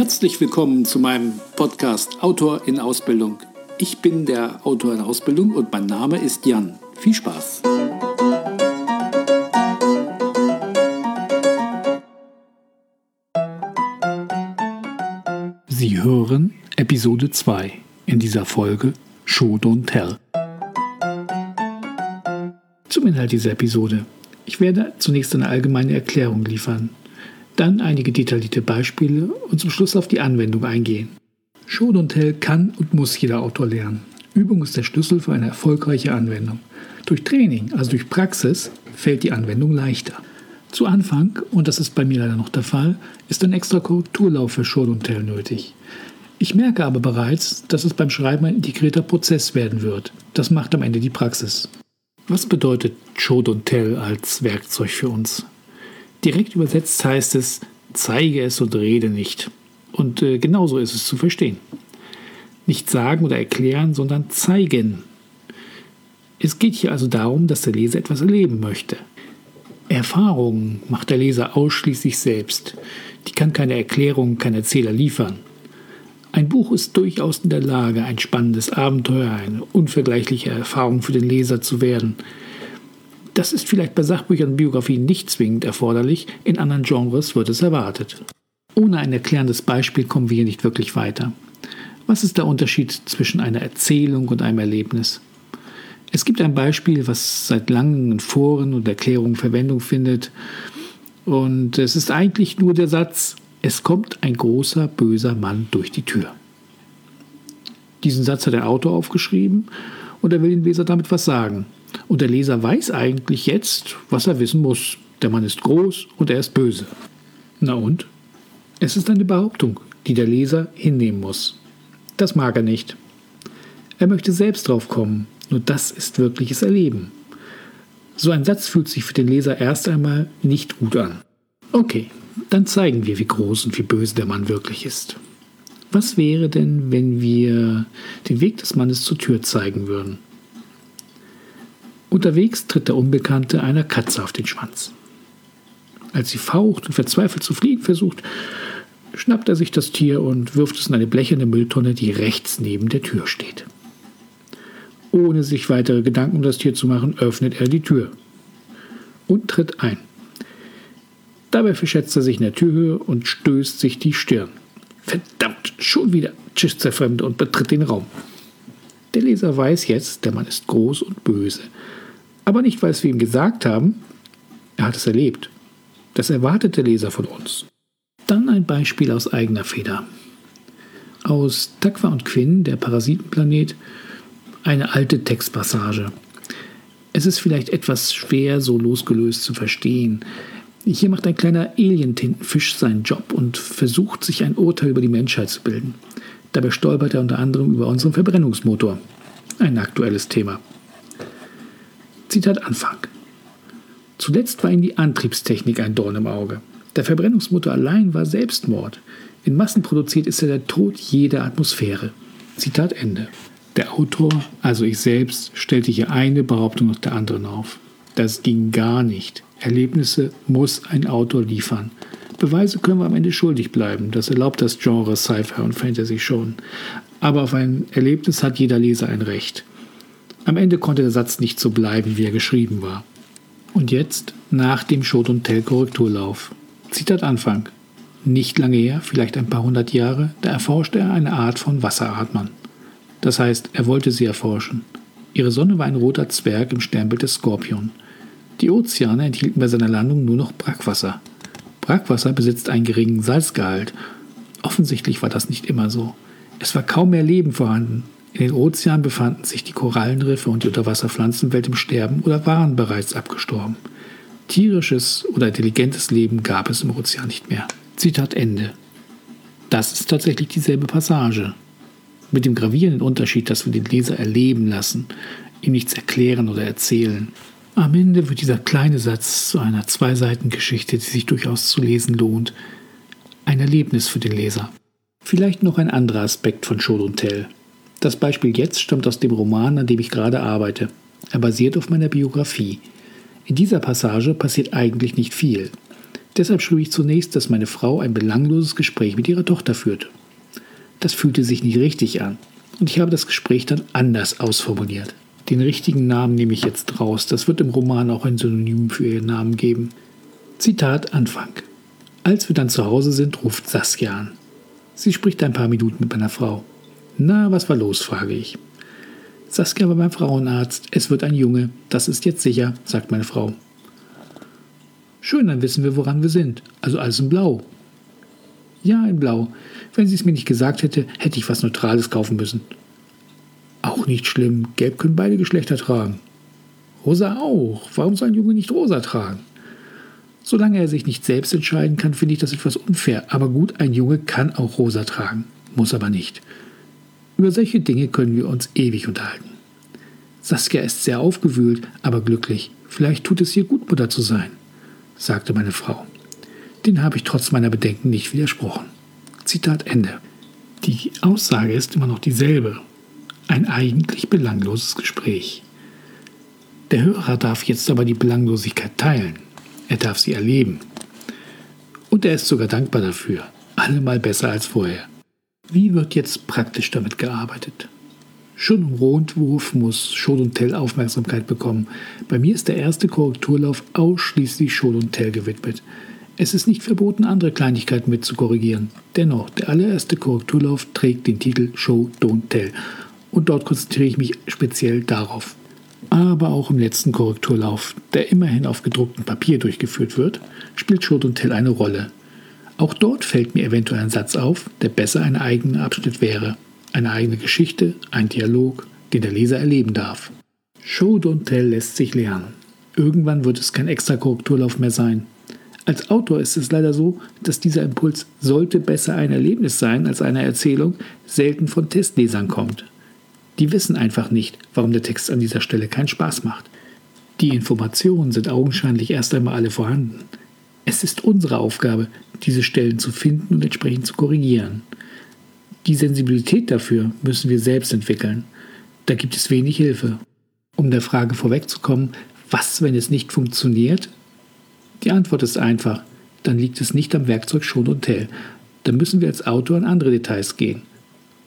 Herzlich willkommen zu meinem Podcast Autor in Ausbildung. Ich bin der Autor in Ausbildung und mein Name ist Jan. Viel Spaß! Sie hören Episode 2 in dieser Folge Show Don't Tell. Zum Inhalt dieser Episode. Ich werde zunächst eine allgemeine Erklärung liefern, dann einige detaillierte Beispiele und zum Schluss auf die Anwendung eingehen. Show Don't Tell kann und muss jeder Autor lernen. Übung ist der Schlüssel für eine erfolgreiche Anwendung. Durch Training, also durch Praxis, fällt die Anwendung leichter. Zu Anfang, und das ist bei mir leider noch der Fall, ist ein extra Korrekturlauf für Show Don't Tell nötig. Ich merke aber bereits, dass es beim Schreiben ein integrierter Prozess werden wird. Das macht am Ende die Praxis. Was bedeutet Show Don't Tell als Werkzeug für uns? Direkt übersetzt heißt es, zeige es und rede nicht. Und äh, genauso ist es zu verstehen. Nicht sagen oder erklären, sondern zeigen. Es geht hier also darum, dass der Leser etwas erleben möchte. Erfahrungen macht der Leser ausschließlich selbst. Die kann keine Erklärung, kein Erzähler liefern. Ein Buch ist durchaus in der Lage, ein spannendes Abenteuer, eine unvergleichliche Erfahrung für den Leser zu werden. Das ist vielleicht bei Sachbüchern und Biografien nicht zwingend erforderlich, in anderen Genres wird es erwartet. Ohne ein erklärendes Beispiel kommen wir hier nicht wirklich weiter. Was ist der Unterschied zwischen einer Erzählung und einem Erlebnis? Es gibt ein Beispiel, was seit langem in Foren und Erklärungen Verwendung findet. Und es ist eigentlich nur der Satz, es kommt ein großer, böser Mann durch die Tür. Diesen Satz hat der Autor aufgeschrieben und er will dem Leser damit was sagen. Und der Leser weiß eigentlich jetzt, was er wissen muss. Der Mann ist groß und er ist böse. Na und? Es ist eine Behauptung, die der Leser hinnehmen muss. Das mag er nicht. Er möchte selbst drauf kommen, nur das ist wirkliches Erleben. So ein Satz fühlt sich für den Leser erst einmal nicht gut an. Okay, dann zeigen wir, wie groß und wie böse der Mann wirklich ist. Was wäre denn, wenn wir den Weg des Mannes zur Tür zeigen würden? Unterwegs tritt der Unbekannte einer Katze auf den Schwanz. Als sie faucht und verzweifelt zu fliehen versucht, schnappt er sich das Tier und wirft es in eine blecherne Mülltonne, die rechts neben der Tür steht. Ohne sich weitere Gedanken um das Tier zu machen, öffnet er die Tür und tritt ein. Dabei verschätzt er sich in der Türhöhe und stößt sich die Stirn. Verdammt, schon wieder, tschisst der Fremde und betritt den Raum. Der Leser weiß jetzt, der Mann ist groß und böse. Aber nicht, weil wir ihm gesagt haben, er hat es erlebt. Das erwartet der Leser von uns. Dann ein Beispiel aus eigener Feder. Aus Takwa und Quinn, der Parasitenplanet, eine alte Textpassage. Es ist vielleicht etwas schwer, so losgelöst zu verstehen. Hier macht ein kleiner Alien-Tintenfisch seinen Job und versucht, sich ein Urteil über die Menschheit zu bilden. Dabei stolpert er unter anderem über unseren Verbrennungsmotor. Ein aktuelles Thema. Zitat Anfang. Zuletzt war ihm die Antriebstechnik ein Dorn im Auge. Der Verbrennungsmotor allein war Selbstmord. In Massen produziert ist er der Tod jeder Atmosphäre. Zitat Ende. Der Autor, also ich selbst, stellte hier eine Behauptung nach der anderen auf. Das ging gar nicht. Erlebnisse muss ein Autor liefern. Beweise können wir am Ende schuldig bleiben. Das erlaubt das Genre Sci-Fi und Fantasy schon. Aber auf ein Erlebnis hat jeder Leser ein Recht. Am Ende konnte der Satz nicht so bleiben, wie er geschrieben war. Und jetzt nach dem Schot- und Tell-Korrekturlauf. Zitat Anfang. Nicht lange her, vielleicht ein paar hundert Jahre, da erforschte er eine Art von Wasseratmern. Das heißt, er wollte sie erforschen. Ihre Sonne war ein roter Zwerg im Sternbild des Skorpion. Die Ozeane enthielten bei seiner Landung nur noch Brackwasser. Brackwasser besitzt einen geringen Salzgehalt. Offensichtlich war das nicht immer so. Es war kaum mehr Leben vorhanden. In den Ozeanen befanden sich die Korallenriffe und die Unterwasserpflanzenwelt im Sterben oder waren bereits abgestorben. Tierisches oder intelligentes Leben gab es im Ozean nicht mehr. Zitat Ende. Das ist tatsächlich dieselbe Passage. Mit dem gravierenden Unterschied, dass wir den Leser erleben lassen, ihm nichts erklären oder erzählen. Am Ende wird dieser kleine Satz zu einer Zwei-Seiten-Geschichte, die sich durchaus zu lesen lohnt. Ein Erlebnis für den Leser. Vielleicht noch ein anderer Aspekt von Show und Tell. Das Beispiel jetzt stammt aus dem Roman, an dem ich gerade arbeite. Er basiert auf meiner Biografie. In dieser Passage passiert eigentlich nicht viel. Deshalb schlug ich zunächst, dass meine Frau ein belangloses Gespräch mit ihrer Tochter führte. Das fühlte sich nicht richtig an und ich habe das Gespräch dann anders ausformuliert. Den richtigen Namen nehme ich jetzt raus, das wird im Roman auch ein Synonym für ihren Namen geben. Zitat Anfang. Als wir dann zu Hause sind, ruft Saskia an. Sie spricht ein paar Minuten mit meiner Frau. Na, was war los? frage ich. Saskia war beim Frauenarzt. Es wird ein Junge. Das ist jetzt sicher, sagt meine Frau. Schön, dann wissen wir, woran wir sind. Also alles in Blau. Ja, in Blau. Wenn sie es mir nicht gesagt hätte, hätte ich was Neutrales kaufen müssen. Auch nicht schlimm. Gelb können beide Geschlechter tragen. Rosa auch. Warum soll ein Junge nicht rosa tragen? Solange er sich nicht selbst entscheiden kann, finde ich das etwas unfair. Aber gut, ein Junge kann auch rosa tragen, muss aber nicht. Über solche Dinge können wir uns ewig unterhalten. Saskia ist sehr aufgewühlt, aber glücklich. Vielleicht tut es ihr gut, Mutter zu sein, sagte meine Frau. Den habe ich trotz meiner Bedenken nicht widersprochen. Zitat Ende. Die Aussage ist immer noch dieselbe. Ein eigentlich belangloses Gespräch. Der Hörer darf jetzt aber die Belanglosigkeit teilen. Er darf sie erleben. Und er ist sogar dankbar dafür. Allemal besser als vorher. Wie wird jetzt praktisch damit gearbeitet? Schon im Rundwurf muss Show und Tell Aufmerksamkeit bekommen. Bei mir ist der erste Korrekturlauf ausschließlich Show und Tell gewidmet. Es ist nicht verboten, andere Kleinigkeiten mit zu korrigieren. Dennoch, der allererste Korrekturlauf trägt den Titel Show, Don't Tell. Und dort konzentriere ich mich speziell darauf aber auch im letzten Korrekturlauf, der immerhin auf gedrucktem Papier durchgeführt wird, spielt Schuld und Tell eine Rolle. Auch dort fällt mir eventuell ein Satz auf, der besser ein eigener Abschnitt wäre. Eine eigene Geschichte, ein Dialog, den der Leser erleben darf. Show Don't Tell lässt sich lernen. Irgendwann wird es kein extra Korrekturlauf mehr sein. Als Autor ist es leider so, dass dieser Impuls sollte besser ein Erlebnis sein als eine Erzählung, selten von Testlesern kommt. Die wissen einfach nicht, warum der Text an dieser Stelle keinen Spaß macht. Die Informationen sind augenscheinlich erst einmal alle vorhanden. Es ist unsere Aufgabe, diese Stellen zu finden und entsprechend zu korrigieren. Die Sensibilität dafür müssen wir selbst entwickeln. Da gibt es wenig Hilfe. Um der Frage vorwegzukommen, was, wenn es nicht funktioniert? Die Antwort ist einfach. Dann liegt es nicht am Werkzeug Schon und Tell. Dann müssen wir als Autor in andere Details gehen.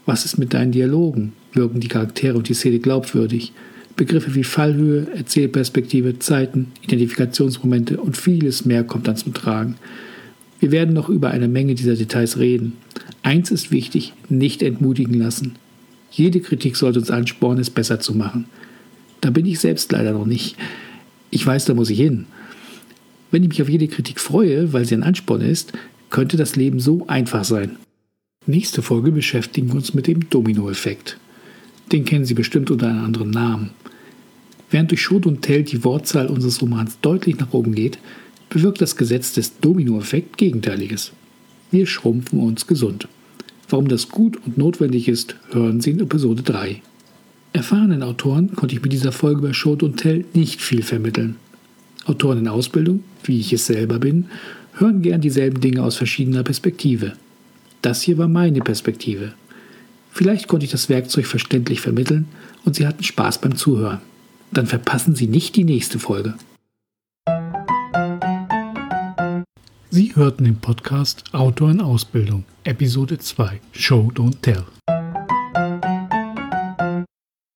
Was ist mit deinen Dialogen? wirken die Charaktere und die Szene glaubwürdig. Begriffe wie Fallhöhe, Erzählperspektive, Zeiten, Identifikationsmomente und vieles mehr kommt dann zum Tragen. Wir werden noch über eine Menge dieser Details reden. Eins ist wichtig, nicht entmutigen lassen. Jede Kritik sollte uns anspornen, es besser zu machen. Da bin ich selbst leider noch nicht. Ich weiß, da muss ich hin. Wenn ich mich auf jede Kritik freue, weil sie ein Ansporn ist, könnte das Leben so einfach sein. Nächste Folge beschäftigen wir uns mit dem Dominoeffekt. Den kennen Sie bestimmt unter einem anderen Namen. Während durch Schot und Tell die Wortzahl unseres Romans deutlich nach oben geht, bewirkt das Gesetz des Dominoeffekt Gegenteiliges. Wir schrumpfen uns gesund. Warum das gut und notwendig ist, hören Sie in Episode 3. Erfahrenen Autoren konnte ich mit dieser Folge bei Schot und Tell nicht viel vermitteln. Autoren in Ausbildung, wie ich es selber bin, hören gern dieselben Dinge aus verschiedener Perspektive. Das hier war meine Perspektive. Vielleicht konnte ich das Werkzeug verständlich vermitteln und Sie hatten Spaß beim Zuhören. Dann verpassen Sie nicht die nächste Folge. Sie hörten den Podcast Autor in Ausbildung, Episode 2, Show Don't Tell.